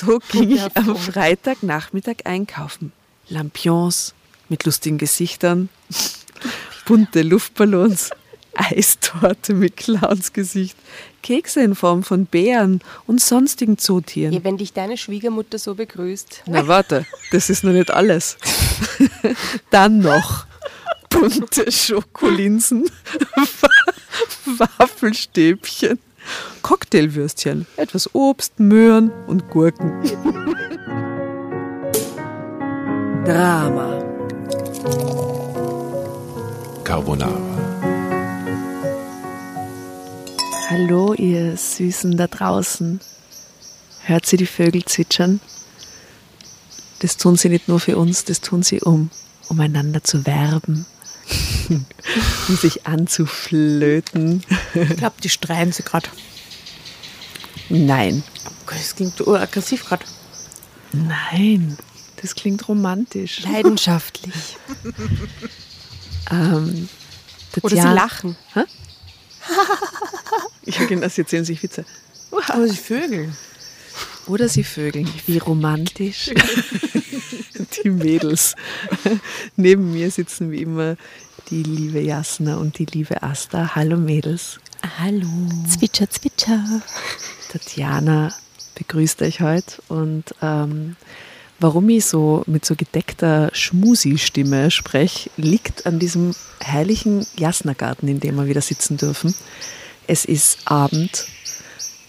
So ging ich am Freitagnachmittag einkaufen. Lampions mit lustigen Gesichtern, bunte Luftballons, Eistorte mit Clownsgesicht, Kekse in Form von Bären und sonstigen Zootieren. Ja, wenn dich deine Schwiegermutter so begrüßt. Na warte, das ist noch nicht alles. Dann noch bunte Schokolinsen, Waffelstäbchen, Cocktailwürstchen, etwas Obst, Möhren und Gurken. Drama. Carbonara. Hallo, ihr Süßen da draußen. Hört sie die Vögel zwitschern? Das tun sie nicht nur für uns, das tun sie, um, um einander zu werben, um sich anzuflöten. Ich glaube, die streiten sie gerade. Nein, Das klingt aggressiv gerade. nein, das klingt romantisch. Leidenschaftlich. Ähm, Oder sie lachen. Ja, genau, sie erzählen sich Witze. Oder sie vögeln. Oder sie vögeln. Wie romantisch. die Mädels. Neben mir sitzen wie immer die liebe Jasna und die liebe Asta. Hallo Mädels. Hallo. Zwitscher, zwitscher. Tatjana begrüßt euch heute und ähm, warum ich so mit so gedeckter Schmusi-Stimme spreche, liegt an diesem herrlichen Jasna-Garten, in dem wir wieder sitzen dürfen. Es ist Abend,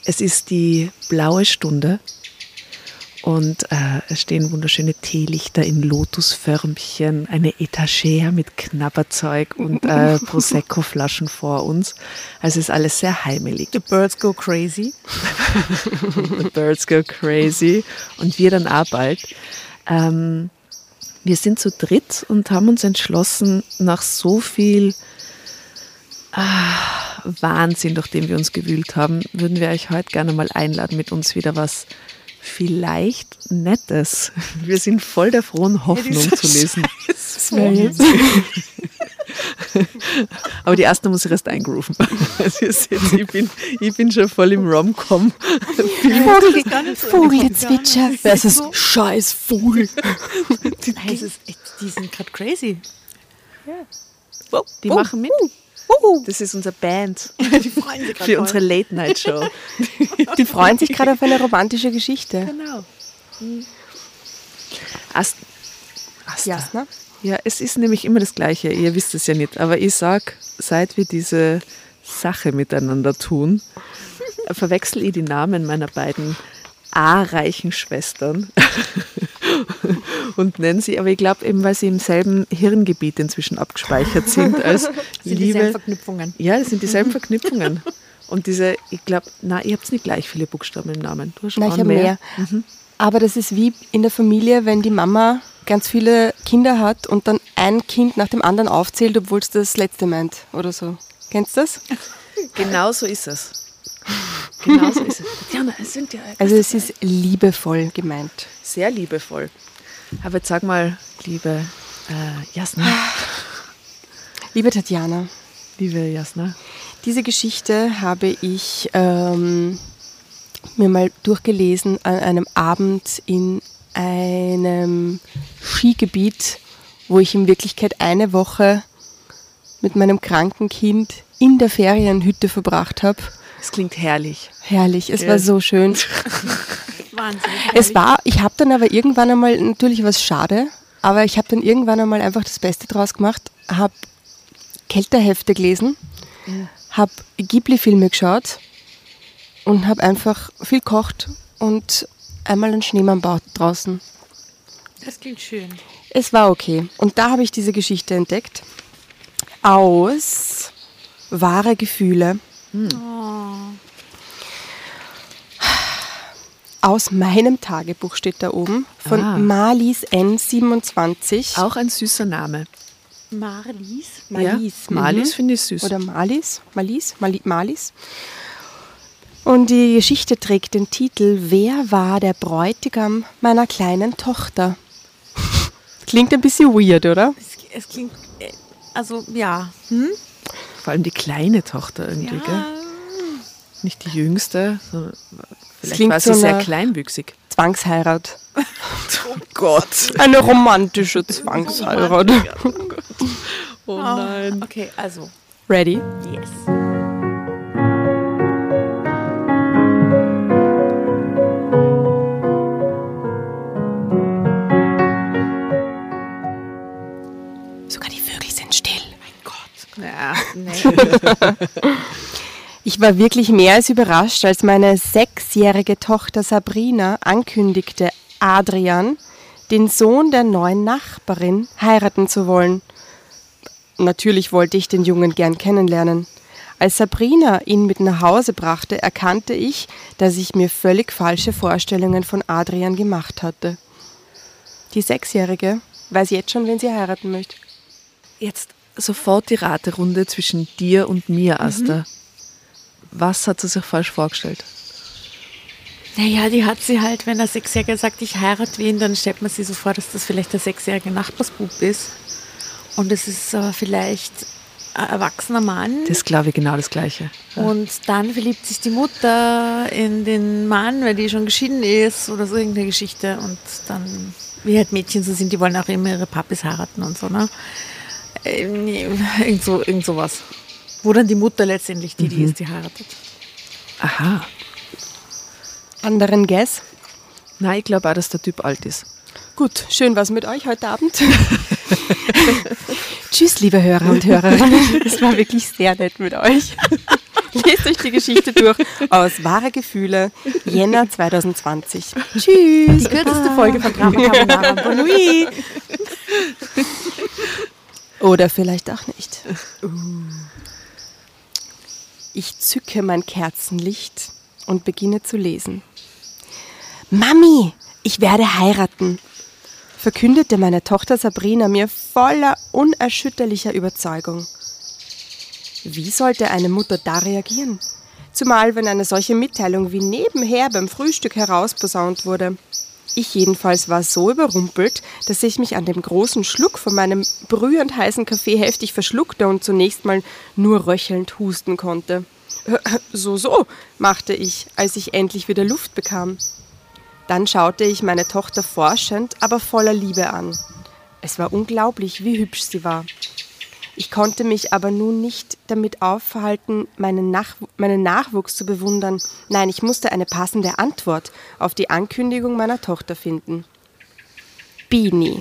es ist die blaue Stunde und äh, es stehen wunderschöne Teelichter in Lotusförmchen, eine Etagere mit Knabberzeug und äh, Prosecco-Flaschen vor uns. Also es ist alles sehr heimelig. The birds go crazy. The Birds Go Crazy und wir dann auch bald. Ähm, wir sind zu dritt und haben uns entschlossen, nach so viel ah, Wahnsinn, durch den wir uns gewühlt haben, würden wir euch heute gerne mal einladen, mit uns wieder was vielleicht Nettes. Wir sind voll der frohen Hoffnung zu lesen. Aber die erste muss ich erst eingrooven. Also ich bin, ich bin schon voll im Rom-Com. Vogel, Vogelgezwitscher versus scheiß Vogel. Die, Das ist, sind gerade crazy. die machen mit. Das ist unsere Band Die freuen sich für unsere Late-Night-Show. Die freuen sich gerade auf eine romantische Geschichte. Genau. Ast Asta. Jasna? Ja, es ist nämlich immer das Gleiche. Ihr wisst es ja nicht. Aber ich sag, seit wir diese Sache miteinander tun, verwechsel ich die Namen meiner beiden A-reichen Schwestern und nenne sie, aber ich glaube eben, weil sie im selben Hirngebiet inzwischen abgespeichert sind als Liebe. Verknüpfungen. Ja, das sind dieselben Verknüpfungen. Und diese, ich glaube, na, ihr habt nicht gleich viele Buchstaben im Namen. Du hast Nein, ich habe mehr. Aber das ist wie in der Familie, wenn die Mama ganz viele Kinder hat und dann ein Kind nach dem anderen aufzählt, obwohl es das letzte meint oder so. Kennst du das? Genau so ist es. Genau so ist es. Tatjana, es sind ja Also es ist liebevoll gemeint. sehr liebevoll. Aber jetzt sag mal, liebe äh, Jasna, Liebe Tatjana, liebe Jasna, diese Geschichte habe ich ähm, mir mal durchgelesen an einem Abend in einem Skigebiet, wo ich in Wirklichkeit eine Woche mit meinem kranken Kind in der Ferienhütte verbracht habe. Es klingt herrlich. Herrlich, es Ja. war so schön. Wahnsinn. Es war, ich habe dann aber irgendwann einmal, natürlich was schade, aber ich habe dann irgendwann einmal einfach das Beste draus gemacht, habe Kältehefte gelesen, habe Ghibli-Filme geschaut und habe einfach viel gekocht und einmal einen Schneemann baut draußen. Das klingt schön. Es war okay. Und da habe ich diese Geschichte entdeckt. Aus wahre Gefühle. Aus meinem Tagebuch steht da oben. Von Ah. Marlies N27. Auch ein süßer Name. Marlies. Marlies. Ja, Marlies mhm. finde ich süß. Oder Marlies. Marlies. Marlies. Und die Geschichte trägt den Titel Wer war der Bräutigam meiner kleinen Tochter? Klingt ein bisschen weird, oder? Es, es klingt, äh, also ja. Hm? Vor allem die kleine Tochter irgendwie, Ja. gell? Nicht die jüngste, sondern vielleicht klingt war sie so sehr kleinwüchsig. Zwangsheirat. Oh Gott. Eine romantische Zwangsheirat. Oh Ah, Okay, also, Ready? yes. Ja. Ich war wirklich mehr als überrascht, als meine sechsjährige Tochter Sabrina ankündigte, Adrian, den Sohn der neuen Nachbarin, heiraten zu wollen. Natürlich wollte ich den Jungen gern kennenlernen. Als Sabrina ihn mit nach Hause brachte, erkannte ich, dass ich mir völlig falsche Vorstellungen von Adrian gemacht hatte. Die Sechsjährige weiß jetzt schon, wen sie heiraten möchte. Jetzt sofort die Raterunde zwischen dir und mir, Asta. Was hat sie sich falsch vorgestellt? Naja, die hat sie halt, wenn der Sechsjährige sagt, ich heirate wen, dann stellt man sich so vor, dass das vielleicht der sechsjährige Nachbarsbub ist. Und es ist aber vielleicht ein erwachsener Mann. Das glaube ich genau das Gleiche. Und dann verliebt sich die Mutter in den Mann, weil die schon geschieden ist oder so irgendeine Geschichte. Und dann, wie halt Mädchen so sind, die wollen auch immer ihre Papis heiraten und so, ne? Ähm, nee, Irgend, so, irgend sowas. Wo dann die Mutter letztendlich die, die ist, die heiratet. Aha. Anderen Guess? Nein, ich glaube auch, dass der Typ alt ist. Gut, schön was mit euch heute Abend. Tschüss, liebe Hörer und Hörerinnen. Es war wirklich sehr nett mit euch. Lest euch die Geschichte durch aus Wahre Gefühle, Jänner 2020. Tschüss. Die kürzeste Folge von Drama Carbonara. Bonne nuit. Oder vielleicht auch nicht. Ich zücke mein Kerzenlicht und beginne zu lesen. Mami, ich werde heiraten, verkündete meine Tochter Sabrina mir voller unerschütterlicher Überzeugung. Wie sollte eine Mutter da reagieren? Zumal wenn eine solche Mitteilung wie nebenher beim Frühstück herausposaunt wurde. Ich jedenfalls war so überrumpelt, dass ich mich an dem großen Schluck von meinem brühend heißen Kaffee heftig verschluckte und zunächst mal nur röchelnd husten konnte. So, so, machte ich, als ich endlich wieder Luft bekam. Dann schaute ich meine Tochter forschend, aber voller Liebe an. Es war unglaublich, wie hübsch sie war. Ich konnte mich aber nun nicht damit aufhalten, meinen, Nach meinen Nachwuchs zu bewundern. Nein, ich musste eine passende Antwort auf die Ankündigung meiner Tochter finden. Bini,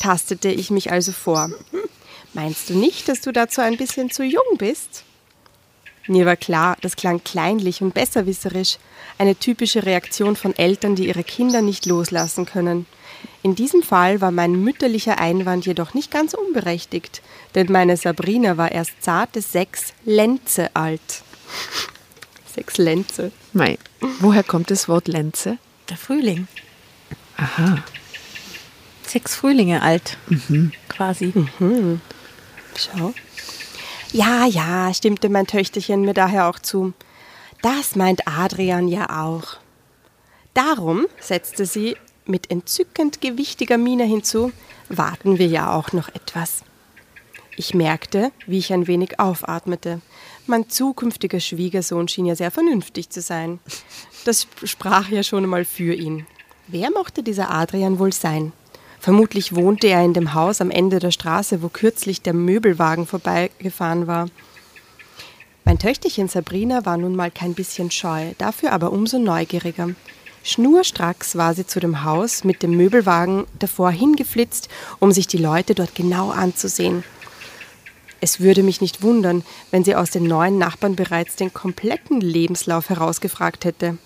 tastete ich mich also vor. Meinst du nicht, dass du dazu ein bisschen zu jung bist? Mir war klar, das klang kleinlich und besserwisserisch, eine typische Reaktion von Eltern, die ihre Kinder nicht loslassen können. In diesem Fall war mein mütterlicher Einwand jedoch nicht ganz unberechtigt, denn meine Sabrina war erst zarte sechs Lenze alt. Sechs Lenze. Mei, woher kommt das Wort Lenze? Der Frühling. Aha. Sechs Frühlinge alt. Quasi. Schau. Ja, ja, stimmte mein Töchterchen mir daher auch zu. Das meint Adrian ja auch. Darum, setzte sie mit entzückend gewichtiger Miene hinzu, warten wir ja auch noch etwas. Ich merkte, wie ich ein wenig aufatmete. Mein zukünftiger Schwiegersohn schien ja sehr vernünftig zu sein. Das sprach ja schon einmal für ihn. Wer mochte dieser Adrian wohl sein? Vermutlich wohnte er in dem Haus am Ende der Straße, wo kürzlich der Möbelwagen vorbeigefahren war. Mein Töchterchen Sabrina war nun mal kein bisschen scheu, dafür aber umso neugieriger. Schnurstracks war sie zu dem Haus mit dem Möbelwagen davor hingeflitzt, um sich die Leute dort genau anzusehen. Es würde mich nicht wundern, wenn sie aus den neuen Nachbarn bereits den kompletten Lebenslauf herausgefragt hätte.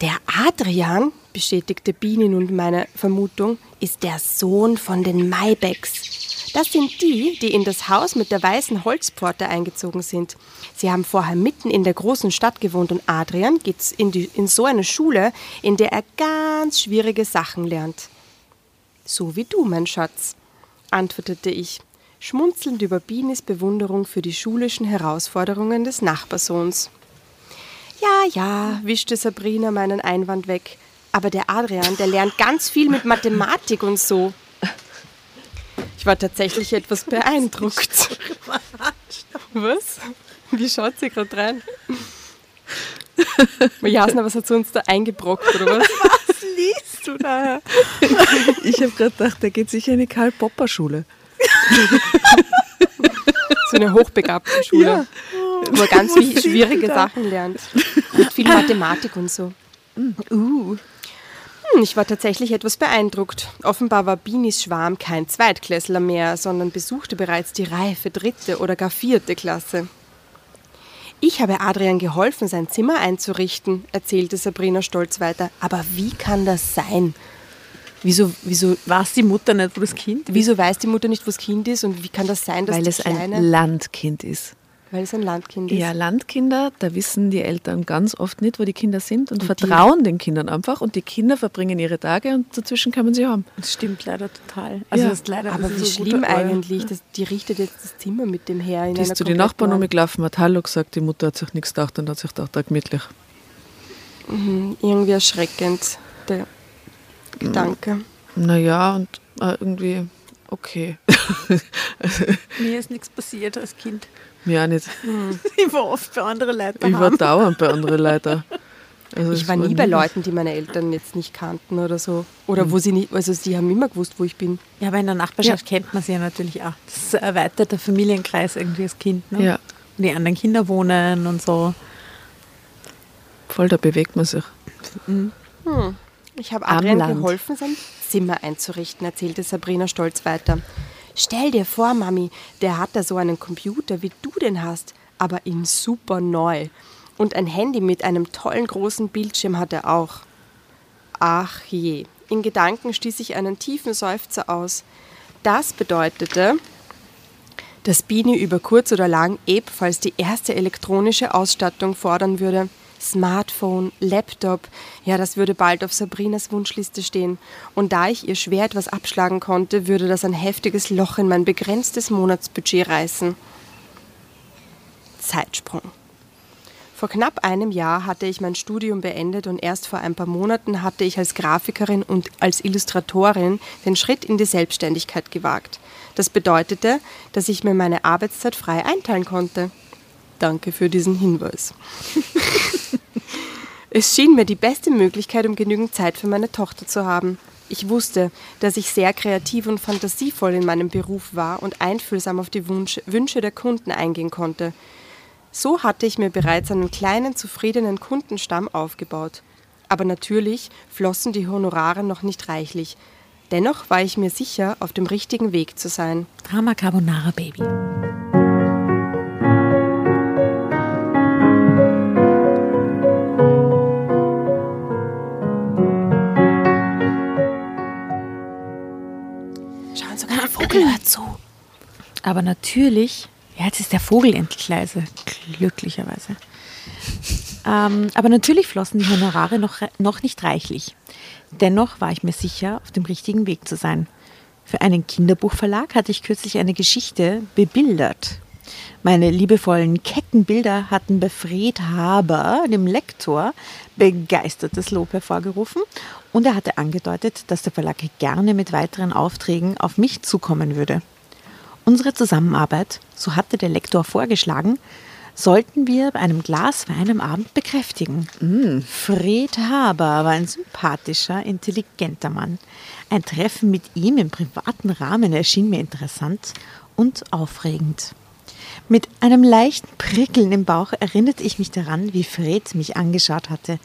Der Adrian, bestätigte Biene nun meine Vermutung, ist der Sohn von den Maybecks. Das sind die, die in das Haus mit der weißen Holzpforte eingezogen sind. Sie haben vorher mitten in der großen Stadt gewohnt und Adrian geht in, die, in so eine Schule, in der er ganz schwierige Sachen lernt. So wie du, mein Schatz, antwortete ich, schmunzelnd über Bienes Bewunderung für die schulischen Herausforderungen des Nachbarsohns. Ja, ja, wischte Sabrina meinen Einwand weg. Aber der Adrian, der lernt ganz viel mit Mathematik und so. Ich war tatsächlich etwas beeindruckt. Was? Wie schaut sie gerade rein? Jasna, was hat sie uns da eingebrockt, oder was? Was liest du da? Ich habe gerade gedacht, der geht sicher in die Karl-Popper-Schule. So eine hochbegabte Schule, Ja. wo man ganz schwierige da? Sachen lernt. Mit viel Mathematik und so. Uh. Hm, Ich war tatsächlich etwas beeindruckt. Offenbar war Binis Schwarm kein Zweitklässler mehr, sondern besuchte bereits die reife dritte oder gar vierte Klasse. Ich habe Adrian geholfen, sein Zimmer einzurichten, erzählte Sabrina stolz weiter. Aber wie kann das sein? Wieso, wieso, Weiß die Mutter nicht, wo das Kind wieso weiß die Mutter nicht, wo das Kind ist? Und wie kann das sein, dass Weil es ein. Landkind ist. Weil es ein Landkind ist. Ja, Landkinder, da wissen die Eltern ganz oft nicht, wo die Kinder sind und, vertrauen den Kindern einfach und die Kinder verbringen ihre Tage und dazwischen kann man sie haben. Das stimmt leider total. Also Ja. das ist leider Aber wie so schlimm eigentlich. Das, die richtet jetzt das Zimmer mit dem her in Die ist zu den Nachbarn umgelaufen, hat Hallo gesagt, die Mutter hat sich nichts gedacht und hat sich gedacht, da gemütlich. Irgendwie erschreckend, der Gedanke. Naja, und äh, irgendwie okay. Mir ist nichts passiert als Kind. Mir auch nicht. Ich war oft bei anderen Leuten Ich war dauernd bei anderen Leuten. Also Ich war nie bei Leuten, die meine Eltern jetzt nicht kannten oder so. Oder wo sie nicht, also sie haben immer gewusst, wo ich bin. Ja, aber in der Nachbarschaft kennt man sie ja natürlich auch. Das ist ein erweiterter Familienkreis irgendwie als Kind. Ne? Ja, Und die anderen Kinder wohnen und so. voll, da bewegt man sich. Ich habe Adrian Land. geholfen, sein Zimmer einzurichten, erzählte Sabrina stolz weiter. Stell dir vor, Mami, der hat da so einen Computer, wie du den hast, aber in super neu. Und ein Handy mit einem tollen großen Bildschirm hat er auch. Ach je, in Gedanken stieß ich einen tiefen Seufzer aus. Das bedeutete, dass Bini über kurz oder lang ebenfalls die erste elektronische Ausstattung fordern würde. Smartphone, Laptop, ja, das würde bald auf Sabrinas Wunschliste stehen. Und da ich ihr schwer etwas abschlagen konnte, würde das ein heftiges Loch in mein begrenztes Monatsbudget reißen. Zeitsprung. Vor knapp einem Jahr hatte ich mein Studium beendet und erst vor ein paar Monaten hatte ich als Grafikerin und als Illustratorin den Schritt in die Selbstständigkeit gewagt. Das bedeutete, dass ich mir meine Arbeitszeit frei einteilen konnte. Danke für diesen Hinweis. es schien mir die beste Möglichkeit, um genügend Zeit für meine Tochter zu haben. Ich wusste, dass ich sehr kreativ und fantasievoll in meinem Beruf war und einfühlsam auf die Wunsch, Wünsche der Kunden eingehen konnte. So hatte ich mir bereits einen kleinen, zufriedenen Kundenstamm aufgebaut. Aber natürlich flossen die Honorare noch nicht reichlich. Dennoch war ich mir sicher, auf dem richtigen Weg zu sein. Drama Carbonara Baby. Vogel hört zu. Aber natürlich, ja, jetzt ist der Vogel endlich leise, glücklicherweise. Ähm, aber natürlich flossen die Honorare noch, noch nicht reichlich. Dennoch war ich mir sicher, auf dem richtigen Weg zu sein. Für einen Kinderbuchverlag hatte ich kürzlich eine Geschichte bebildert. Meine liebevollen, kecken Bilder hatten bei Fred Haber, dem Lektor, begeistertes Lob hervorgerufen und er hatte angedeutet, dass der Verlag gerne mit weiteren Aufträgen auf mich zukommen würde. Unsere Zusammenarbeit, so hatte der Lektor vorgeschlagen, sollten wir bei einem Glas Wein am Abend bekräftigen. Fred Haber war ein sympathischer, intelligenter Mann. Ein Treffen mit ihm im privaten Rahmen erschien mir interessant und aufregend. Mit einem leichten Prickeln im Bauch erinnerte ich mich daran, wie Fred mich angeschaut hatte,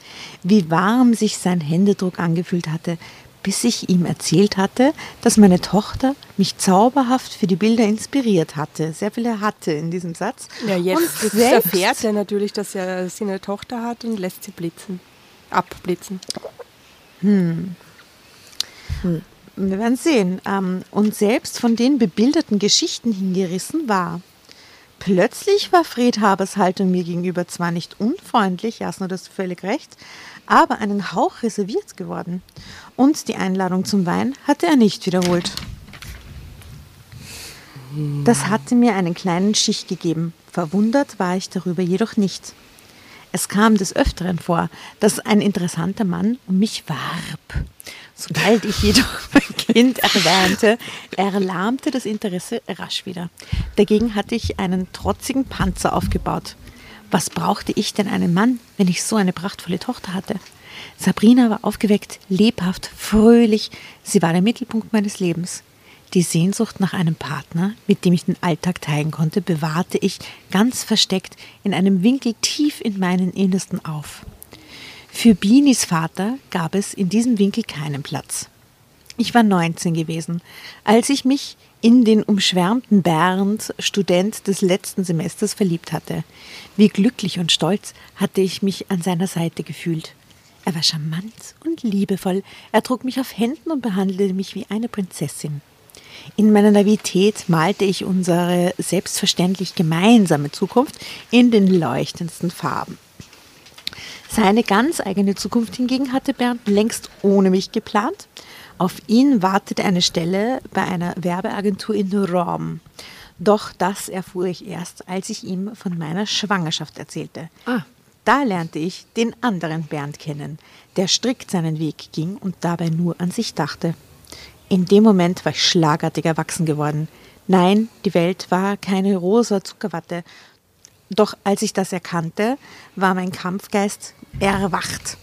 wie warm sich sein Händedruck angefühlt hatte, bis ich ihm erzählt hatte, dass meine Tochter mich zauberhaft für die Bilder inspiriert hatte. Sehr viele hatte in diesem Satz. Ja, jetzt, Und jetzt erfährt er natürlich, dass er sie eine Tochter hat und lässt sie blitzen. Abblitzen. Wir werden sehen. Ähm, Und selbst von den bebilderten Geschichten hingerissen war. Plötzlich war Fred Habers Haltung mir gegenüber zwar nicht unfreundlich, Jasno, du hast völlig recht, aber einen Hauch reserviert geworden. Und die Einladung zum Wein hatte er nicht wiederholt. Das hatte mir einen kleinen Stich gegeben. Verwundert war ich darüber jedoch nicht. Es kam des Öfteren vor, dass ein interessanter Mann um mich warb. Sobald ich jedoch mein Kind erwähnte, erlahmte das Interesse rasch wieder. Dagegen hatte ich einen trotzigen Panzer aufgebaut. Was brauchte ich denn einen Mann, wenn ich so eine prachtvolle Tochter hatte? Sabrina war aufgeweckt, lebhaft, fröhlich. Sie war der Mittelpunkt meines Lebens. Die Sehnsucht nach einem Partner, mit dem ich den Alltag teilen konnte, bewahrte ich ganz versteckt in einem Winkel tief in meinen Innersten auf. Für Binis Vater gab es in diesem Winkel keinen Platz. Ich war 19 gewesen, als ich mich in den umschwärmten Bernd, Student des letzten Semesters, verliebt hatte. Wie glücklich und stolz hatte ich mich an seiner Seite gefühlt. Er war charmant und liebevoll, er trug mich auf Händen und behandelte mich wie eine Prinzessin. In meiner Navität malte ich unsere selbstverständlich gemeinsame Zukunft in den leuchtendsten Farben. Seine ganz eigene Zukunft hingegen hatte Bernd längst ohne mich geplant. Auf ihn wartete eine Stelle bei einer Werbeagentur in Rom. Doch das erfuhr ich erst, als ich ihm von meiner Schwangerschaft erzählte. Ah. Da lernte ich den anderen Bernd kennen, der strikt seinen Weg ging und dabei nur an sich dachte. In dem Moment war ich schlagartig erwachsen geworden. Nein, die Welt war keine rosa Zuckerwatte. Doch als ich das erkannte, war mein Kampfgeist erwacht.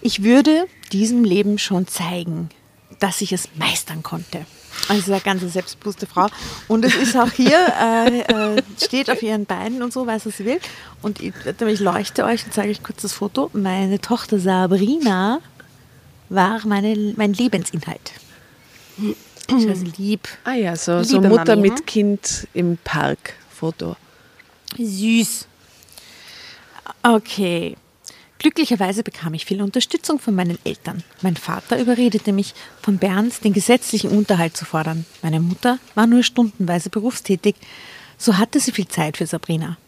Ich würde diesem Leben schon zeigen, dass ich es meistern konnte. Also eine ganz selbstbewusste Frau. Und es ist auch hier, äh, äh, steht auf ihren Beinen und so, weiß, was sie will. Und ich, ich leuchte euch und zeige euch kurz das Foto. Meine Tochter Sabrina war meine, mein Lebensinhalt. Ich also lieb. Ah ja, so, so Mutter Mami, mit hm? Kind im Park Foto. Süß. Okay. Glücklicherweise bekam ich viel Unterstützung von meinen Eltern. Mein Vater überredete mich, von Bernd den gesetzlichen Unterhalt zu fordern. Meine Mutter war nur stundenweise berufstätig. So hatte sie viel Zeit für Sabrina.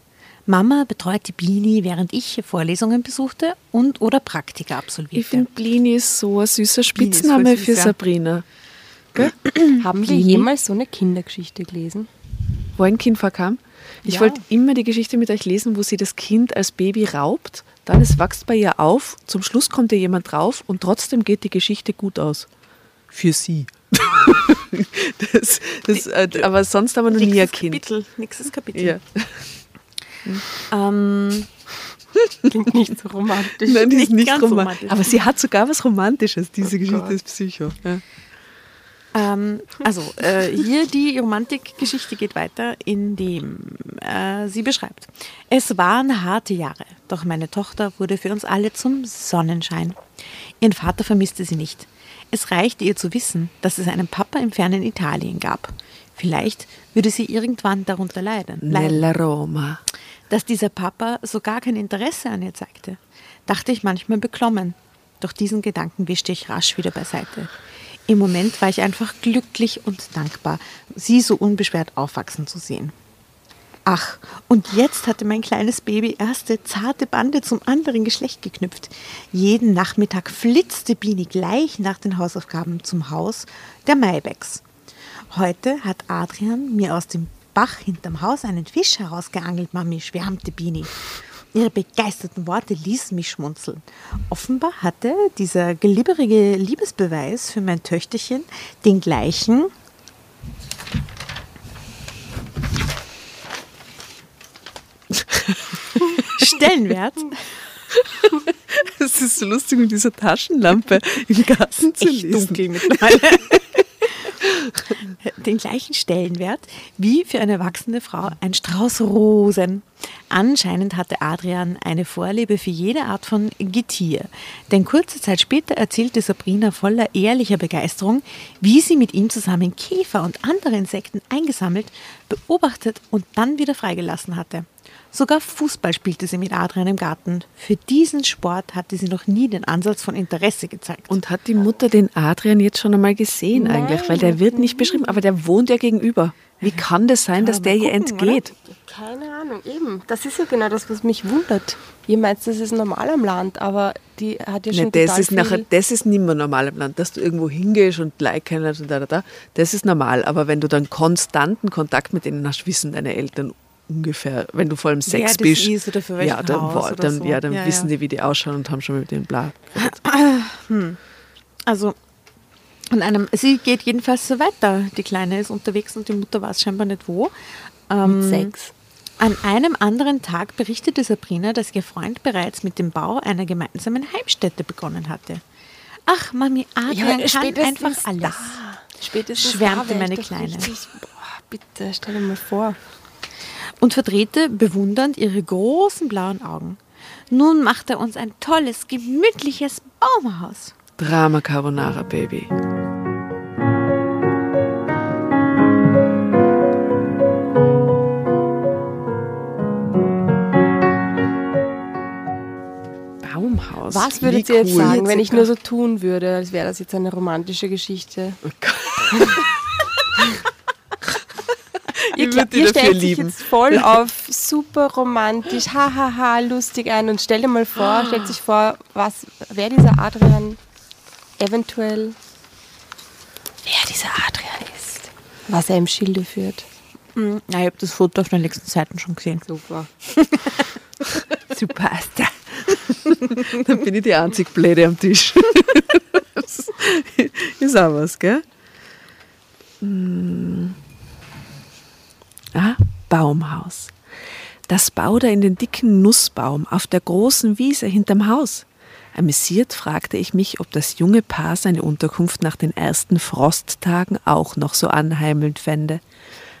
Mama betreute Blini, während ich Vorlesungen besuchte und oder Praktika absolvierte. Ich finde Blini ist so ein süßer Spitzname süß, für Sabrina. Gell? Haben wir jemals so eine Kindergeschichte gelesen? Wo ein Kind vorkam? Ich ja. wollte immer die Geschichte mit euch lesen, wo sie das Kind als Baby raubt, dann es wächst bei ihr auf, zum Schluss kommt ihr jemand drauf und trotzdem geht die Geschichte gut aus. Für sie. das, das, äh, aber sonst haben wir noch nie ein Kind. Kapitel, nächstes Kapitel. Ja. ähm, Klingt nicht so romantisch. Nein, die ist nicht, nicht romantisch. Aber sie hat sogar was Romantisches, diese oh Geschichte Gott. ist Psycho. Ja. Ähm, also, äh, hier die Romantikgeschichte geht weiter, indem äh, sie beschreibt. Es waren harte Jahre, doch meine Tochter wurde für uns alle zum Sonnenschein. Ihren Vater vermisste sie nicht. Es reichte ihr zu wissen, dass es einen Papa im fernen Italien gab. Vielleicht würde sie irgendwann darunter leiden. Nella Roma. Dass dieser Papa so gar kein Interesse an ihr zeigte, dachte ich manchmal beklommen. Doch diesen Gedanken wischte ich rasch wieder beiseite. Im Moment war ich einfach glücklich und dankbar, sie so unbeschwert aufwachsen zu sehen. Ach, und jetzt hatte mein kleines Baby erste zarte Bande zum anderen Geschlecht geknüpft. Jeden Nachmittag flitzte Bini gleich nach den Hausaufgaben zum Haus der Maybecks. Heute hat Adrian mir aus dem Bach hinterm Haus einen Fisch herausgeangelt, Mami, schwärmte Bini. Ihre begeisterten Worte ließen mich schmunzeln. Offenbar hatte dieser glibberige Liebesbeweis für mein Töchterchen den gleichen Stellenwert. Es ist so lustig, mit dieser Taschenlampe im Garten zu Echt lesen. dunkel mittlerweile. den gleichen Stellenwert wie für eine erwachsene Frau ein Strauß Rosen. Anscheinend hatte Adrian eine Vorliebe für jede Art von Getier. Denn kurze Zeit später erzählte Sabrina voller ehrlicher Begeisterung, wie sie mit ihm zusammen Käfer und andere Insekten eingesammelt, beobachtet und dann wieder freigelassen hatte. Sogar Fußball spielte sie mit Adrian im Garten. Für diesen Sport hatte sie noch nie den Ansatz von Interesse gezeigt. Und hat die Mutter den Adrian jetzt schon einmal gesehen Nein. eigentlich? Weil der wird nicht beschrieben, aber der wohnt ja gegenüber. Wie kann das sein, kann dass der ihr entgeht? Oder? Keine Ahnung, eben. Das ist ja genau das, was mich wundert. Ihr meint, das ist normal am Land, aber die hat ja schon nee, das ist nachher, Das ist nicht mehr normal am Land, dass du irgendwo hingehst und Like kennst und da, da, da. Das ist normal. Aber wenn du dann konstanten Kontakt mit denen hast, wissen deine Eltern ungefähr, wenn du vor allem Sex ja, bist, ist oder für ja, dann, Haus dann, so. ja, dann ja, wissen ja. die, wie die ausschauen und haben schon mit denen bla. Hm. Also an einem, sie geht jedenfalls so weiter. Die Kleine ist unterwegs und die Mutter weiß scheinbar nicht wo. Ähm, Mit Sex. An einem anderen Tag berichtete Sabrina, dass ihr Freund bereits mit dem Bau einer gemeinsamen Heimstätte begonnen hatte. Ach, Mami, Adrian kann einfach alles. Spätestens Schwärmte da wär ich meine Kleine. richtig- Boah, bitte, stell dir mal vor. Und verdrehte bewundernd ihre großen blauen Augen. Nun macht er uns ein tolles, gemütliches Baumhaus. Drama Carbonara, Baby. Baumhaus. Was würdet Wie ihr jetzt cool. sagen, wenn ich nur so tun würde, als wäre das jetzt eine romantische Geschichte? Oh Gott. Ihr, die ihr stellt sich lieben. jetzt voll auf super romantisch, hahaha, lustig ein und stellt dir mal vor, stellt sich vor, was, wer dieser Adrian eventuell, wer dieser Adrian ist, was er im Schilde führt. Hm, Ja, ich habe das Foto auf den nächsten Seiten schon gesehen. Super. Super. Dann bin ich die einzig Blöde am Tisch. Ist auch was, gell? Hm. Ah, Baumhaus. Das baut er in den dicken Nussbaum auf der großen Wiese hinterm Haus. Amüsiert fragte ich mich, ob das junge Paar seine Unterkunft nach den ersten Frosttagen auch noch so anheimelnd fände.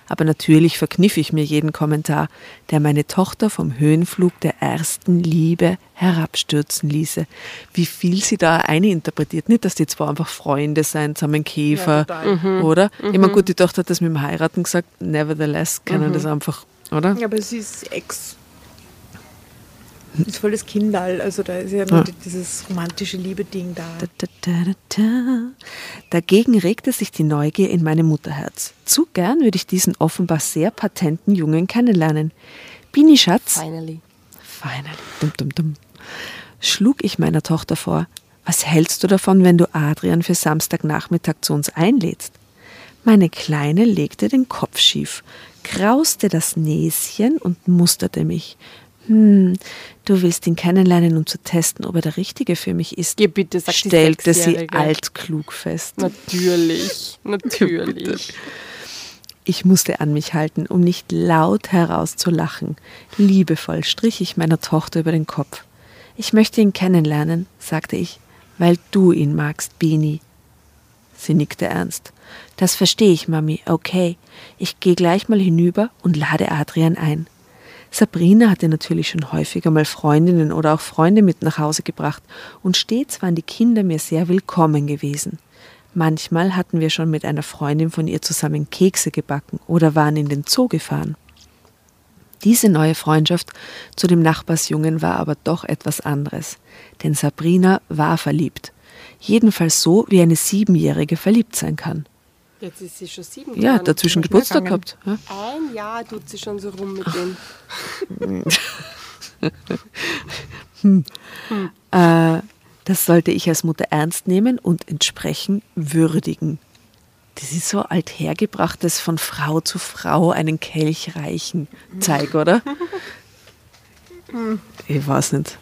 Aber natürlich verkniff ich mir jeden Kommentar, der meine Tochter vom Höhenflug der ersten Liebe herabstürzen ließe. Wie viel sie da eininterpretiert. Nicht, dass die zwei einfach Freunde sein, zusammen Käfer, oder? Ich meine, gut, die Tochter hat das mit dem Heiraten gesagt, nevertheless können das einfach, oder? Ja, aber sie ist Ex. Ist voll das Kindal, also da ist ja nur Ja. dieses romantische Liebe-Ding da. Da, da, da, da, da. Dagegen regte sich die Neugier in meinem Mutterherz. Zu gern würde ich diesen offenbar sehr patenten Jungen kennenlernen. Bini Schatz, Finally. Finally. Dum, dum, dum. Schlug ich meiner Tochter vor, was hältst du davon, wenn du Adrian für Samstagnachmittag zu uns einlädst? Meine Kleine legte den Kopf schief, krauste das Näschen und musterte mich. Hm, du willst ihn kennenlernen, um zu testen, ob er der Richtige für mich ist, Geh bitte, sagt die stellte sie altklug fest. Natürlich, natürlich. Ich musste an mich halten, um nicht laut herauszulachen. Liebevoll strich ich meiner Tochter über den Kopf. Ich möchte ihn kennenlernen, sagte ich, weil du ihn magst, Bini. Sie nickte ernst. Das verstehe ich, Mami. Okay. Ich gehe gleich mal hinüber und lade Adrian ein. Sabrina hatte natürlich schon häufiger mal Freundinnen oder auch Freunde mit nach Hause gebracht und stets waren die Kinder mir sehr willkommen gewesen. Manchmal hatten wir schon mit einer Freundin von ihr zusammen Kekse gebacken oder waren in den Zoo gefahren. Diese neue Freundschaft zu dem Nachbarsjungen war aber doch etwas anderes, denn Sabrina war verliebt. Jedenfalls so, wie eine Siebenjährige verliebt sein kann. Jetzt ist sie schon sieben Ja, geworden. dazwischen Geburtstag gehabt. Ja. Ein Jahr tut sie schon so rum mit dem. Äh, das sollte ich als Mutter ernst nehmen und entsprechend würdigen. Das ist so althergebrachtes von Frau zu Frau einen Kelch reichen Zeig, oder? Ich weiß nicht.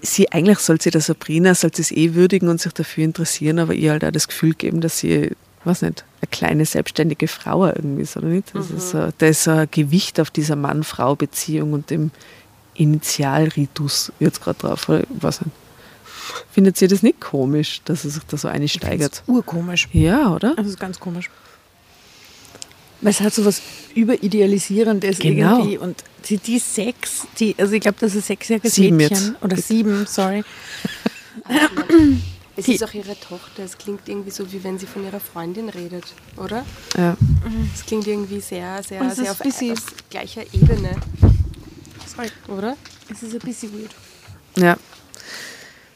Sie, eigentlich soll sie der Sabrina, soll sie es eh würdigen und sich dafür interessieren, aber ihr halt auch das Gefühl geben, dass sie, weiß nicht, eine kleine selbstständige Frau irgendwie ist, oder nicht? Das ist, so- da ist ein Gewicht auf dieser Mann-Frau-Beziehung und dem Initialritus jetzt gerade drauf, oder? Ich weiß nicht. Findet ihr das nicht komisch, dass er sich da so einsteigert? Urkomisch. Ja, oder? Das ist ganz komisch. Weil es hat so was Überidealisierendes Genau. irgendwie. Und die, die sechs, die, also ich glaube, das ist ein sechsjähriges Sieben Mädchen. jetzt. oder sieben, sorry. Es Die- ist auch ihre Tochter. Es klingt irgendwie so, wie wenn sie von ihrer Freundin redet, oder? Ja. Es klingt irgendwie sehr, sehr, Und es sehr auf, auf gleicher Ebene, Sorry. oder? Es ist ein bisschen weird. Ja.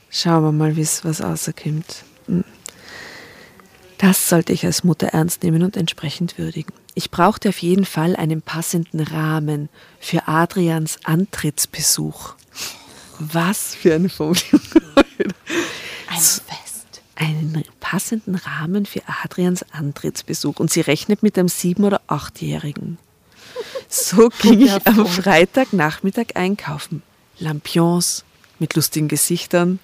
Schauen wir mal, wie's was rauskommt. Hm. Das sollte ich als Mutter ernst nehmen und entsprechend würdigen. Ich brauchte auf jeden Fall einen passenden Rahmen für Adrians Antrittsbesuch. Was für eine Formulierung. Ein Fest. Einen passenden Rahmen für Adrians Antrittsbesuch. Und sie rechnet mit einem Sieben- oder Achtjährigen. So ging ich am Freitagnachmittag einkaufen. Lampions mit lustigen Gesichtern.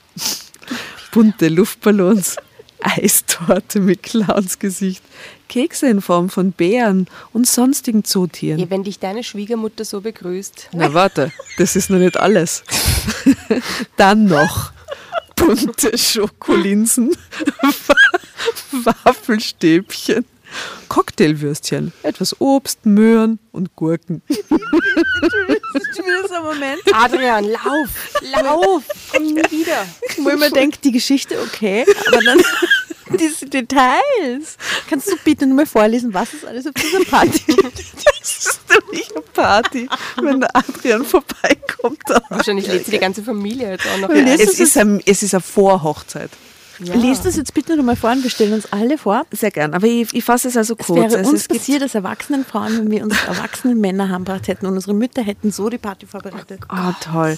bunte Luftballons, Eistorte mit Clownsgesicht, Kekse in Form von Bären und sonstigen Zootieren. Ja, wenn dich deine Schwiegermutter so begrüßt. Na warte, das ist noch nicht alles. Dann noch bunte Schokolinsen, Waffelstäbchen, Cocktailwürstchen, etwas Obst, Möhren und Gurken. Ist wieder so ein Moment, Adrian, lauf, lauf, komm nie wieder. wo ich mir denke, die Geschichte okay, aber dann diese Details. Kannst du bitte nur mal vorlesen, was es alles auf dieser Party gibt? Das ist nämlich eine Party, wenn der Adrian vorbeikommt. Wahrscheinlich lädt sie die ganze Familie jetzt auch noch ein. Es ist, ein, es ist eine Vorhochzeit. Ja. Lest das jetzt bitte nochmal vor und wir stellen uns alle vor. Sehr gern, aber ich, ich fasse es also Es kurz. wäre Also uns es passiert als erwachsenen Frauen, wenn wir uns erwachsenen Männer heimgebracht hätten und unsere Mütter hätten so die Party vorbereitet. Oh, toll.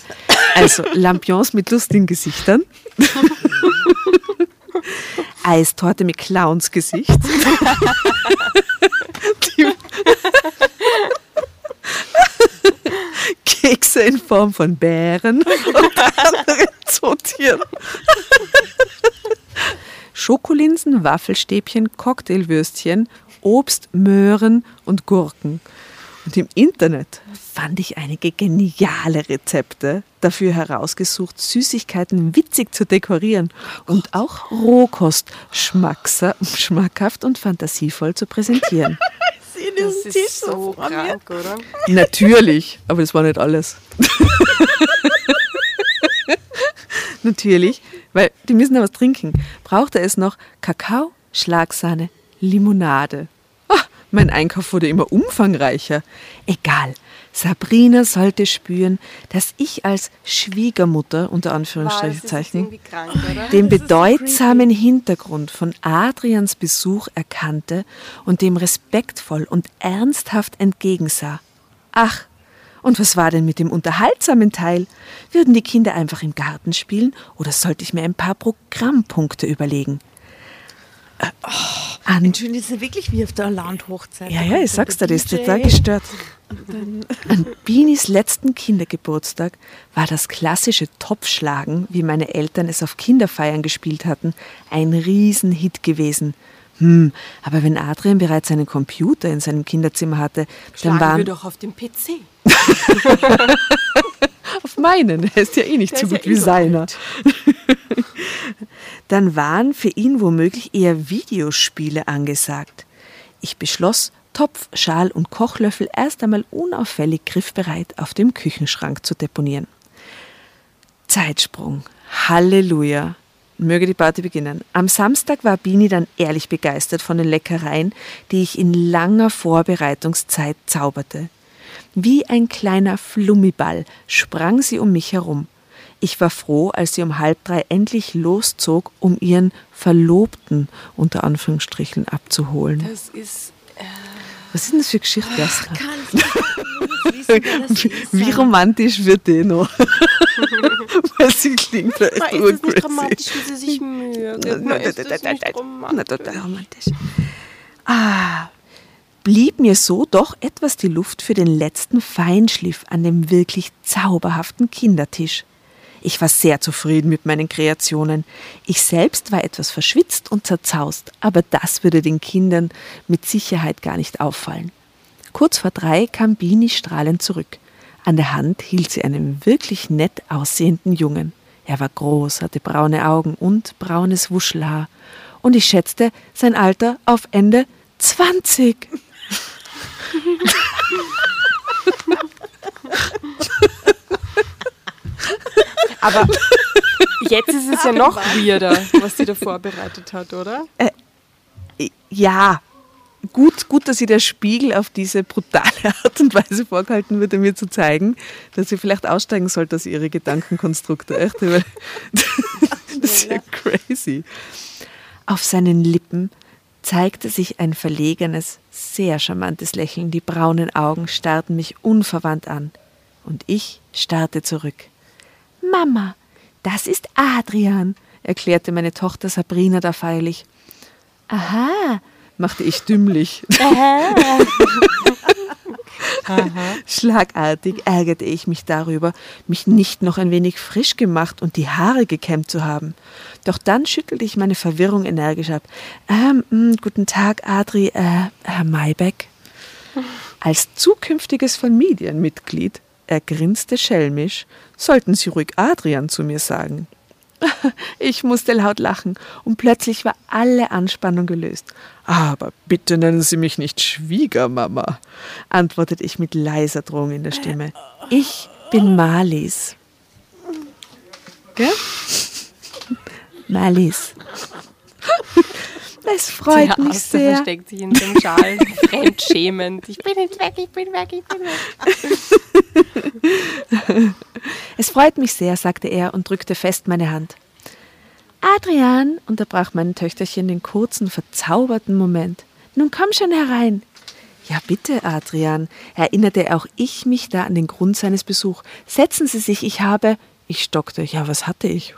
Also Lampions mit lustigen Gesichtern. Eistorte mit Clownsgesicht. Die- Kekse in Form von Bären und anderen Zootieren. Schokolinsen, Waffelstäbchen, Cocktailwürstchen, Obst, Möhren und Gurken. Und im Internet fand ich einige geniale Rezepte dafür herausgesucht, Süßigkeiten witzig zu dekorieren und auch Rohkost schmackhaft und fantasievoll zu präsentieren. Das diesen Tisch ist so krank, oder? Natürlich, aber das war nicht alles. Natürlich, weil die müssen ja was trinken. Brauchte es noch Kakao, Schlagsahne, Limonade. Ah, mein Einkauf wurde immer umfangreicher. Egal, Sabrina sollte spüren, dass ich als Schwiegermutter, unter Anführungszeichen, den so bedeutsamen Hintergrund von Adrians Besuch erkannte und dem respektvoll und ernsthaft entgegensah. Ach, und was war denn mit dem unterhaltsamen Teil? Würden die Kinder einfach im Garten spielen oder sollte ich mir ein paar Programmpunkte überlegen? Äh, oh, Entschuldigung, das ist ja wirklich wie auf der Landhochzeit. ja, ja, ich sag's dir, das ist total gestört. An Binis letzten Kindergeburtstag war das klassische Topfschlagen, wie meine Eltern es auf Kinderfeiern gespielt hatten, ein Riesenhit gewesen. Hm, aber wenn Adrian bereits einen Computer in seinem Kinderzimmer hatte, dann Schlagen wir waren doch auf dem PC. auf meinen, er ist ja eh nicht Der so ja gut eh wie so seiner. dann waren für ihn womöglich eher Videospiele angesagt. Ich beschloss, Topf, Schal und Kochlöffel erst einmal unauffällig griffbereit auf dem Küchenschrank zu deponieren. Zeitsprung. Halleluja. Möge die Party beginnen. Am Samstag war Bini dann ehrlich begeistert von den Leckereien, die ich in langer Vorbereitungszeit zauberte. Wie ein kleiner Flummiball sprang sie um mich herum. Ich war froh, als sie um halb drei endlich loszog, um ihren Verlobten unter Anführungsstrichen abzuholen. Das ist. Was ist denn das für Geschichte, Jasna? Wie, romantisch wird die noch? Weil sie klingt echt Ma, ist es nicht dramatisch, wie sie sich? Na, na, ist na, na, nicht na, na, romantisch? total romantisch. Ah, blieb mir so doch etwas die Luft für den letzten Feinschliff an dem wirklich zauberhaften Kindertisch. Ich war sehr zufrieden mit meinen Kreationen. Ich selbst war etwas verschwitzt und zerzaust, aber das würde den Kindern mit Sicherheit gar nicht auffallen. Kurz vor drei kam Bini strahlend zurück. An der Hand hielt sie einen wirklich nett aussehenden Jungen. Er war groß, hatte braune Augen und braunes Wuschelhaar. Und ich schätzte sein Alter auf Ende 20. Aber jetzt ist es ja noch weirder, was sie da vorbereitet hat, oder? Ja, gut, gut, dass sie der Spiegel auf diese brutale Art und Weise vorgehalten wird, um mir zu zeigen, dass sie vielleicht aussteigen sollte aus ihre Gedankenkonstrukte. Echt, das ist ja crazy. Auf seinen Lippen zeigte sich ein verlegenes, sehr charmantes Lächeln. Die braunen Augen starrten mich unverwandt an. Und ich starrte zurück. Mama, das ist Adrian, erklärte meine Tochter Sabrina da feierlich. Aha, machte ich dümmlich. Schlagartig ärgerte ich mich darüber, mich nicht noch ein wenig frisch gemacht und die Haare gekämmt zu haben. Doch dann schüttelte ich meine Verwirrung energisch ab. Ähm, mh, guten Tag, Adri, äh, Herr Maybeck. Als zukünftiges Familienmitglied, er grinste schelmisch, sollten Sie ruhig Adrian zu mir sagen. Ich musste laut lachen und plötzlich war alle Anspannung gelöst. Aber bitte nennen Sie mich nicht Schwiegermama, antwortete ich mit leiser Drohung in der Stimme. Ich bin Marlies. Gell? Marlies. Es freut Der mich Aster sehr. versteckt sich in dem Schal, fremdschämend. Ich bin jetzt weg, ich bin weg, ich bin weg. Es freut mich sehr, sagte er und drückte fest meine Hand. Adrian, unterbrach mein Töchterchen den kurzen, verzauberten Moment. Nun komm schon herein. Ja, bitte, Adrian, erinnerte auch ich mich da an den Grund seines Besuchs. Setzen Sie sich, ich habe. Ich stockte. Ja, was hatte ich?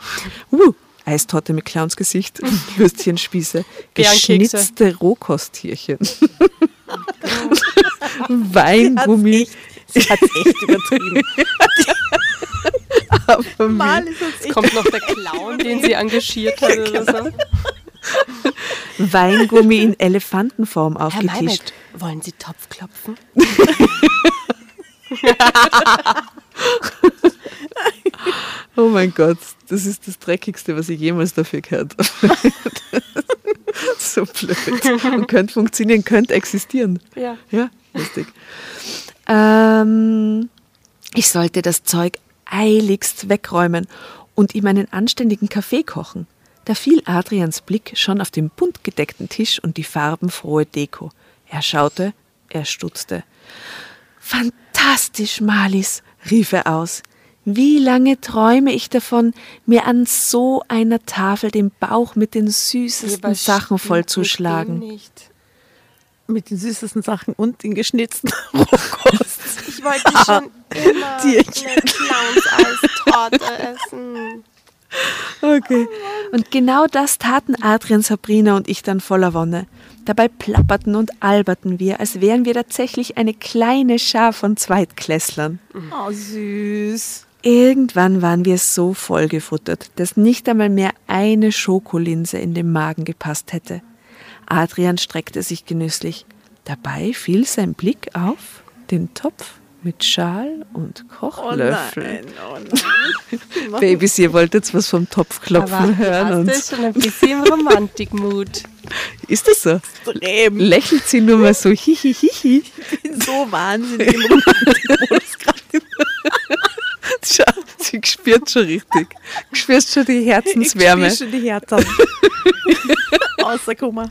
Uh, Eistorte mit Clownsgesicht, Würstchenspieße, geschnitzte Rohkosttierchen, Weingummi. Sie hat echt übertrieben. Aber Mal ist es kommt noch der Clown, den sie engagiert hat oder so. Weingummi in Elefantenform Herr aufgetischt. Maybert, wollen Sie Topf klopfen? Oh mein Gott, das ist das Dreckigste, was ich jemals dafür gehört habe. so blöd. Und könnte funktionieren, könnte existieren. Ja. Ja, lustig. Ähm, ich sollte das Zeug eiligst wegräumen und ihm einen anständigen Kaffee kochen. Da fiel Adrians Blick schon auf den bunt gedeckten Tisch und die farbenfrohe Deko. Er schaute, er stutzte. Fantastisch, Malis, rief er aus. Wie lange träume ich davon, mir an so einer Tafel den Bauch mit den süßesten Aber Sachen vollzuschlagen. Nicht. Mit den süßesten Sachen und den geschnitzten Rohkost. Ich wollte schon immer Tierchen. eine Clowns-Eistorte essen. Okay. Und genau das taten Adrian, Sabrina und ich dann voller Wonne. Dabei plapperten und alberten wir, als wären wir tatsächlich eine kleine Schar von Zweitklässlern. Oh, süß. Irgendwann waren wir so vollgefuttert, dass nicht einmal mehr eine Schokolinse in den Magen gepasst hätte. Adrian streckte sich genüsslich. Dabei fiel sein Blick auf den Topf mit Schal und Oh Kochlöffel. nein, oh nein. Babys, ihr wollt jetzt was vom Topfklopfen Aber hören. Und das ist schon ein bisschen Romantikmut. ist das so? Extrem. Lächelt sie nur mal so hihihihi. Ich bin so wahnsinnig im. Schau, sie spürt schon richtig. Du spürst schon die Herzenswärme. Ich spür schon die Herzen. Außer Kummer.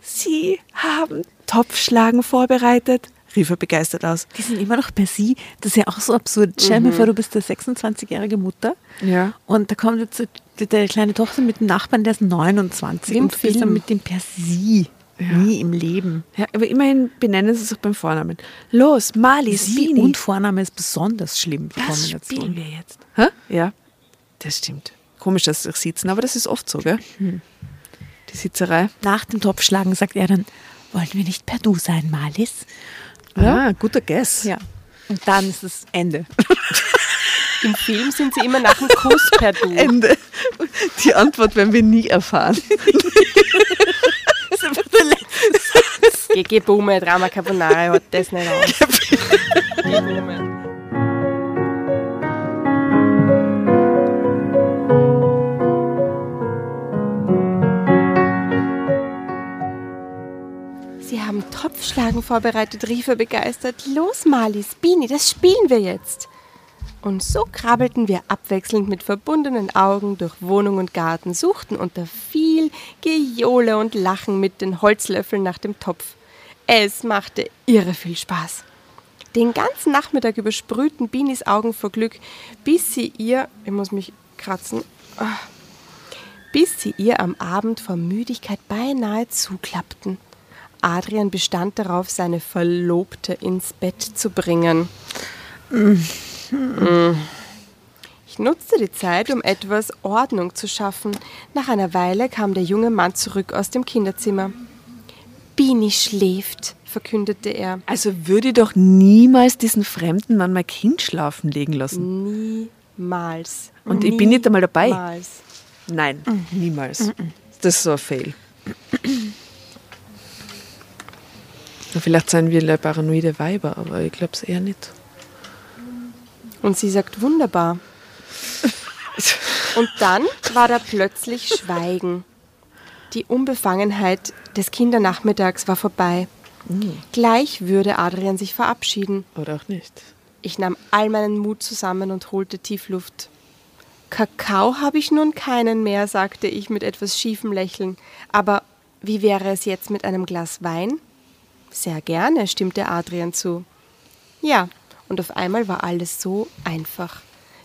Sie haben Topfschlagen vorbereitet, rief er begeistert aus. Die sind immer noch bei sie. Das ist ja auch so absurd. Stell dir vor, du bist eine 26-jährige Mutter Ja. und da kommt jetzt die, die kleine Tochter mit dem Nachbarn, der ist 29 Wie im und bist dann Film. mit dem per sie. Nie im Leben. ja. Aber immerhin benennen sie es auch beim Vornamen. Los, Mali, Sie Spini. und Vorname ist besonders schlimm, die das Kombination. spielen wir jetzt. Hä? Ja, das stimmt. Komisch, dass sie sich sitzen, aber das ist oft so, gell? Die Sitzerei. Nach dem Topfschlagen sagt er dann, wollen wir nicht per Du sein, Malis? Ah, guter Guess. Ja. Und dann ist das Ende. Im Film sind sie immer nach dem Kuss per Du. Ende. Die Antwort werden wir nie erfahren. Letzte GG Bume, Drama Carbonara hat das nicht aus. GG Bume. Sie haben Topfschlagen vorbereitet, rief er begeistert. Los, Marlies, Bini, das spielen wir jetzt. Und so krabbelten wir abwechselnd mit verbundenen Augen durch Wohnung und Garten, suchten unter viel Gejohle und Lachen mit den Holzlöffeln nach dem Topf. Es machte irre viel Spaß. Den ganzen Nachmittag übersprühten Binis Augen vor Glück, bis sie ihr, ich muss mich kratzen, ah, bis sie ihr am Abend vor Müdigkeit beinahe zuklappten. Adrian bestand darauf, seine Verlobte ins Bett zu bringen. Ich nutzte die Zeit, um etwas Ordnung zu schaffen. Nach einer Weile kam der junge Mann zurück aus dem Kinderzimmer. Bini schläft, verkündete er. Also würde ich doch niemals diesen fremden Mann mein Kind schlafen legen lassen. Niemals. Und ich bin nicht einmal dabei. Niemals. Nein, niemals. Das ist so ein Fail. Vielleicht seien wir paranoide Weiber, aber ich glaube es eher nicht. Und sie sagt, wunderbar. Und dann war da plötzlich Schweigen. Die Unbefangenheit des Kindernachmittags war vorbei. Gleich würde Adrian sich verabschieden. Oder auch nicht. Ich nahm all meinen Mut zusammen und holte tief Luft. Kakao habe ich nun keinen mehr, sagte ich mit etwas schiefem Lächeln. Aber wie wäre es jetzt mit einem Glas Wein? Sehr gerne, stimmte Adrian zu. Ja, und auf einmal war alles so einfach.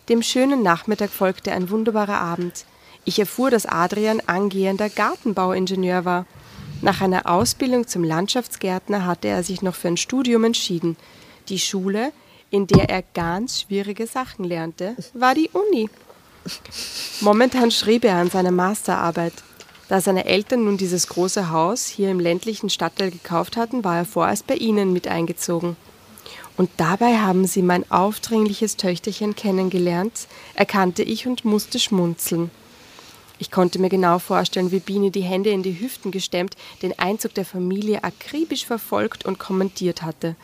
Dem schönen Nachmittag folgte ein wunderbarer Abend. Ich erfuhr, dass Adrian angehender Gartenbauingenieur war. Nach einer Ausbildung zum Landschaftsgärtner hatte er sich noch für ein Studium entschieden. Die Schule, in der er ganz schwierige Sachen lernte, war die Uni. Momentan schrieb er an seiner Masterarbeit. Da seine Eltern nun dieses große Haus hier im ländlichen Stadtteil gekauft hatten, war er vorerst bei ihnen mit eingezogen. Und dabei haben sie mein aufdringliches Töchterchen kennengelernt, erkannte ich und musste schmunzeln. Ich konnte mir genau vorstellen, wie Biene die Hände in die Hüften gestemmt den Einzug der Familie akribisch verfolgt und kommentiert hatte.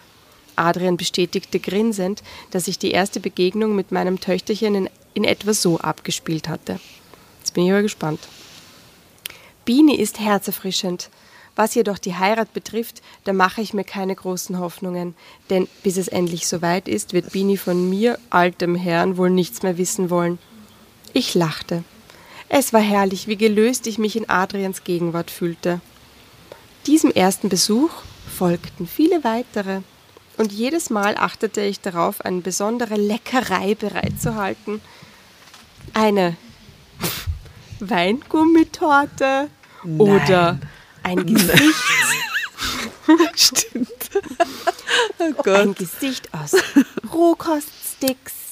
Adrian bestätigte grinsend, dass sich die erste Begegnung mit meinem Töchterchen in, in etwa so abgespielt hatte. Jetzt bin ich aber gespannt. Biene ist herzerfrischend. Was jedoch die Heirat betrifft, da mache ich mir keine großen Hoffnungen, denn bis es endlich soweit ist, wird Bini von mir, altem Herrn, wohl nichts mehr wissen wollen. Ich lachte. Es war herrlich, wie gelöst ich mich in Adrians Gegenwart fühlte. Diesem ersten Besuch folgten viele weitere, und jedes Mal achtete ich darauf, eine besondere Leckerei bereitzuhalten. Eine Weingummitorte oder ein Gesicht, Stimmt. oh ein. Gesicht aus Rohkoststicks.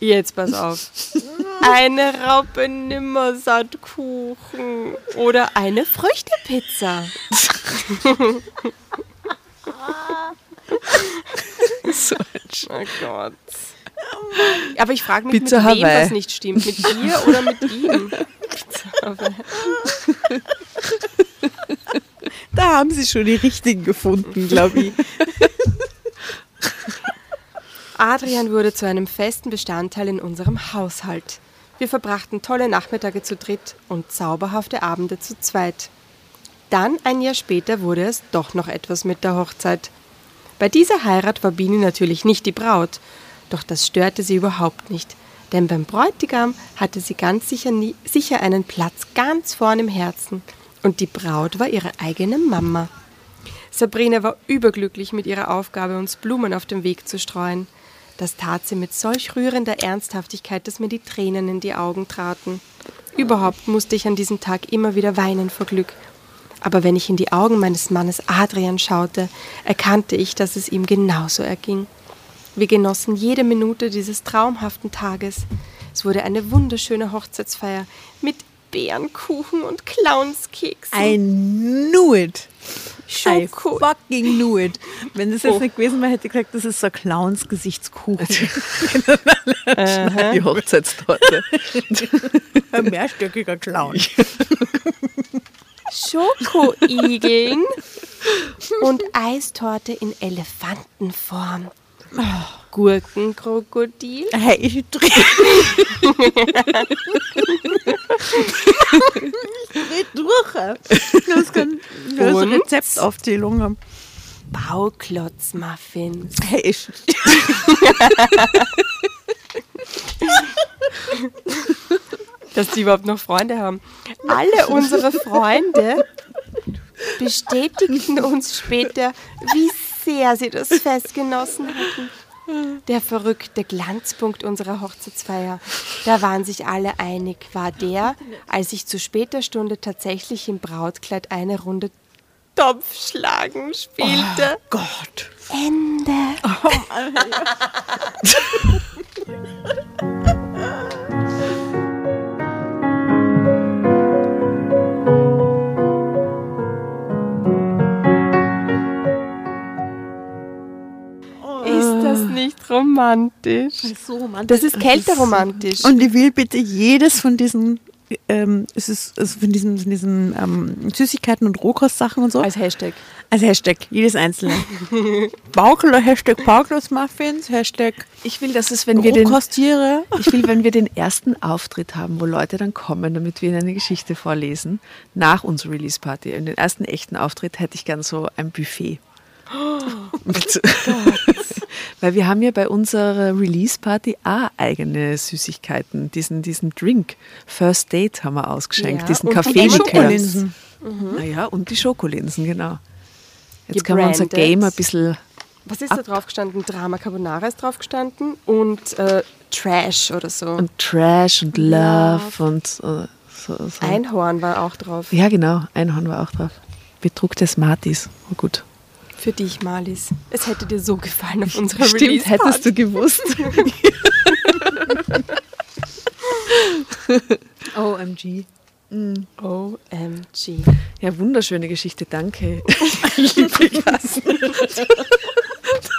Jetzt pass auf. Eine Raupe Nimmersattkuchen oder eine Früchtepizza. So ein Sch Oh Gott. Aber ich frage mich, Pizza mit wem Hawaii. das nicht stimmt. Mit dir oder mit ihm? Pizza. Da haben sie schon die richtigen gefunden, glaube ich. Adrian wurde zu einem festen Bestandteil in unserem Haushalt. Wir verbrachten tolle Nachmittage zu dritt und zauberhafte Abende zu zweit. Dann, ein Jahr später, wurde es doch noch etwas mit der Hochzeit. Bei dieser Heirat war Bini natürlich nicht die Braut, doch das störte sie überhaupt nicht, denn beim Bräutigam hatte sie ganz sicher, nie, sicher einen Platz ganz vorn im Herzen und die Braut war ihre eigene Mama. Sabrina war überglücklich mit ihrer Aufgabe, uns Blumen auf dem Weg zu streuen. Das tat sie mit solch rührender Ernsthaftigkeit, dass mir die Tränen in die Augen traten. Überhaupt musste ich an diesem Tag immer wieder weinen vor Glück. Aber wenn ich in die Augen meines Mannes Adrian schaute, erkannte ich, dass es ihm genauso erging. Wir genossen jede Minute dieses traumhaften Tages. Es wurde eine wunderschöne Hochzeitsfeier mit Bärenkuchen und Clownskeksen. I knew it. I Schoko. fucking knew it. Wenn das jetzt Oh. nicht gewesen wäre, hätte ich gesagt, das ist so ein Clowns-Gesichtskuchen. Die Hochzeitstorte. ein mehrstöckiger Clown. Schokoigeln und Eistorte in Elefantenform. Gurkenkrokodil, Hey, ich dreh. ich dreh durch. Das kann das? Rezeptaufzählung haben. Bauklotzmuffins, Hey, ich. dass die überhaupt noch Freunde haben. Alle unsere Freunde bestätigten uns später, wie sehr sie das Fest genossen hatten. Der verrückte Glanzpunkt unserer Hochzeitsfeier, da waren sich alle einig, war der, als ich zu später Stunde tatsächlich im Brautkleid eine Runde Topfschlagen spielte. Gott. Ende. romantisch. So romantisch. Das ist kälteromantisch. Und ich will bitte jedes von diesen, ähm, es ist, also von diesen, von diesen ähm, Süßigkeiten und Rohkostsachen und so, als, als Hashtag. Hashtag, jedes einzelne. Baukel, Hashtag Bauklotz-Muffins, Hashtag Ich will, dass es, wenn wir den, Rohkostiere. ich will, wenn wir den ersten Auftritt haben, wo Leute dann kommen, damit wir ihnen eine Geschichte vorlesen, nach unserer Release-Party. Und den ersten echten Auftritt hätte ich gern so ein Buffet. Mit- Weil wir haben ja bei unserer Release-Party auch eigene Süßigkeiten. Diesen, diesen Drink, First Date haben wir ausgeschenkt, Ja, diesen und die Kaffee-Likör. Schokolinsen. Naja, und die Schokolinsen, genau. Jetzt kann man unser Gebrandet. Game ein bisschen Was ist da drauf gestanden? Drama Carbonara ist drauf gestanden und äh, Trash oder so. und Trash und Love und äh, so, so. Einhorn war auch drauf. Ja, genau, Einhorn war auch drauf. Bedruckte Smarties. Oh gut. Für dich, Marlies. Es hätte dir so gefallen auf unserer Stimmt, Release hättest du gewusst. OMG. OMG. Ja, wunderschöne Geschichte, danke. Liebe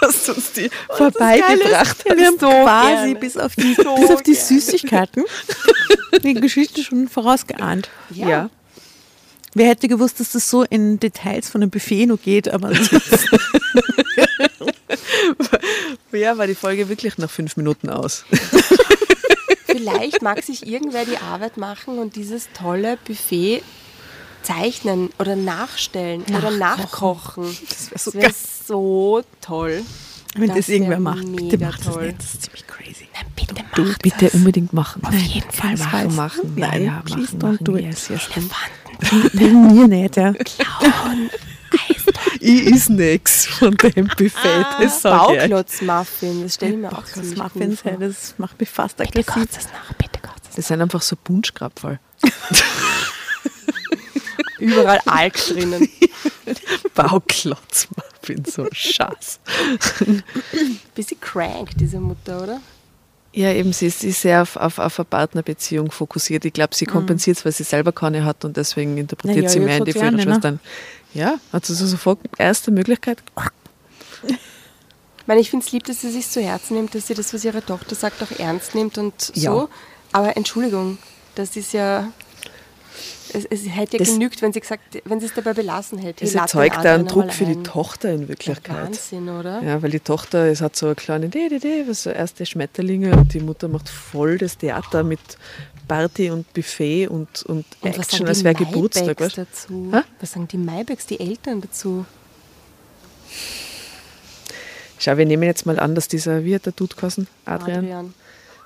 dass du uns die vorbeigebracht Wir haben hast. so quasi gerne. bis auf die, bis auf die Süßigkeiten die Geschichte schon vorausgeahnt. Ja. Wer hätte gewusst, dass das so in Details von einem Buffet noch geht, aber ja, war die Folge wirklich nach fünf Minuten aus. Vielleicht mag sich irgendwer die Arbeit machen und dieses tolle Buffet zeichnen oder nachstellen oder nachkochen. das wäre so Das geil. so toll. Wenn Das das, irgendwer wär macht. Bitte macht das toll. nicht, das ist ziemlich crazy. Nein, bitte Du, macht bitte das. unbedingt machen. Auf jeden Fall machen, machen. Ja, ja, please machen, don't machen. do it. Yes, yes. Wegen mir nicht, ja. Ich is nix von dem Buffet, das ich euch. Bauklotz-Muffin, das stelle ich mir auch Das ziemlich cool Muffins, vor. das macht mich fast Bitte aggressiv. kocht es nach, bitte kocht Das sind einfach so Punschkrapferl. Überall Alk drinnen. Bauklotz-Muffin, so Schatz. Bisschen crank, diese Mutter, oder? Ja, eben, sie ist, sehr auf, auf, auf eine Partnerbeziehung fokussiert. Ich glaube, sie kompensiert es, weil sie selber keine hat und deswegen interpretiert Naja, sie mehr in die ja eine, ne? Führerschwestern. Ja, also so sofort erste Möglichkeit. Ich meine, ich finde es lieb, dass sie sich zu Herzen nimmt, dass sie das, was ihre Tochter sagt, auch ernst nimmt und so. Ja. Aber Entschuldigung, das ist ja. Es, es hätte ja genügt, wenn sie gesagt, wenn sie es dabei belassen hätte. Den erzeugt da einen Druck für die. Tochter in Wirklichkeit. Wahnsinn, oder? Ja, weil die Tochter es hat so eine kleine was so erste Schmetterlinge und die Mutter macht voll das Theater mit Party und Buffet und, und, Und Action, als wäre Geburtstag. Weißt? dazu? Hä? Was sagen die Maybachs, die Eltern dazu? Schau, wir nehmen jetzt mal an, dass dieser, wie hat der Dude? Adrian? Adrian.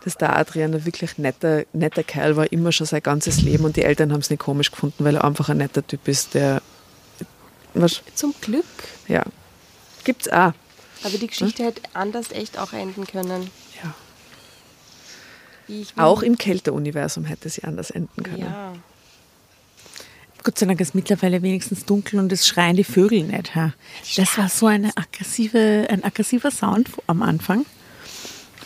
Dass der Adrian ein wirklich netter, netter Kerl war, immer schon sein ganzes Leben und die Eltern haben es nicht komisch gefunden, weil er einfach ein netter Typ ist, der. Was, Zum Glück. ja. Gibt's auch. Aber die Geschichte hätte anders echt auch enden können. Ja. Ich Auch im Kälteuniversum hätte sie anders enden können. Ja. Gott sei Dank ist mittlerweile wenigstens dunkel und es schreien die Vögel nicht. Ha? Das war so eine aggressive, ein aggressiver Sound am Anfang.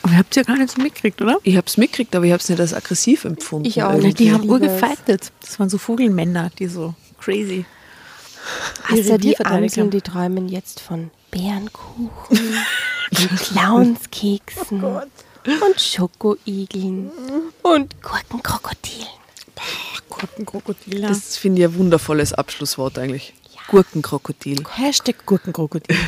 Aber ihr habt es ja gar nicht so mitgekriegt, oder? Ich habe es mitgekriegt, aber ich habe es nicht als aggressiv empfunden. Ich auch irgendwie. nicht. Die haben es. urgefeitet. Das waren so Vogelmänner, die so crazy. Außer Revier die Amseln, die träumen jetzt von Bärenkuchen und Clownskeksen und Schokoigeln und Gurkenkrokodilen. Gurkenkrokodil. Das finde ich ein wundervolles Abschlusswort eigentlich. Gurkenkrokodil. Hashtag Gurkenkrokodil.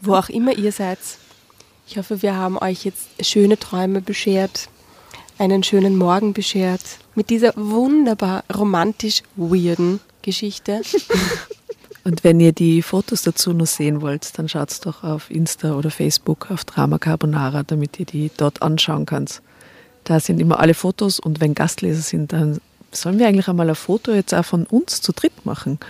Wo auch immer ihr seid. Ich hoffe, wir haben euch jetzt schöne Träume beschert, einen schönen Morgen beschert mit dieser wunderbar romantisch weirden Geschichte. Und wenn ihr die Fotos dazu noch sehen wollt, dann schaut doch auf Insta oder Facebook auf Drama Carbonara, damit ihr die dort anschauen könnt. Da sind immer alle Fotos und wenn Gastleser sind, dann sollen wir eigentlich einmal ein Foto jetzt auch von uns zu dritt machen.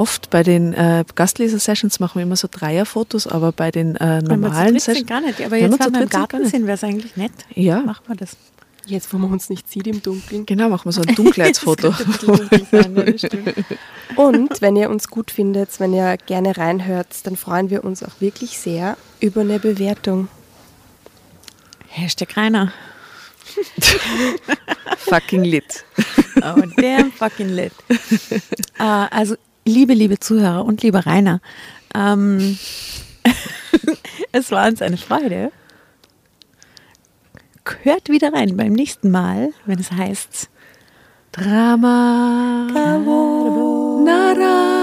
Oft bei den äh, Gastleser-Sessions machen wir immer so Dreierfotos, aber bei den äh, Wenn wir zu normalen Sessions. gar nicht. Aber Wenn jetzt, wenn wir im Garten nicht. sind, wäre es eigentlich nett. Ja. Machen wir das. Jetzt, wo man uns nicht sieht im Dunkeln. Genau, machen wir so ein Dunkelheitsfoto. Und wenn ihr uns gut findet, wenn ihr gerne reinhört, dann freuen wir uns auch wirklich sehr über eine Bewertung. Hashtag Rainer. Fucking lit. Oh, damn fucking lit. äh, also, liebe, liebe Zuhörer und lieber Rainer, Ähm, es war uns eine Freude. Hört wieder rein beim nächsten Mal, wenn es heißt Drama. Carbonara.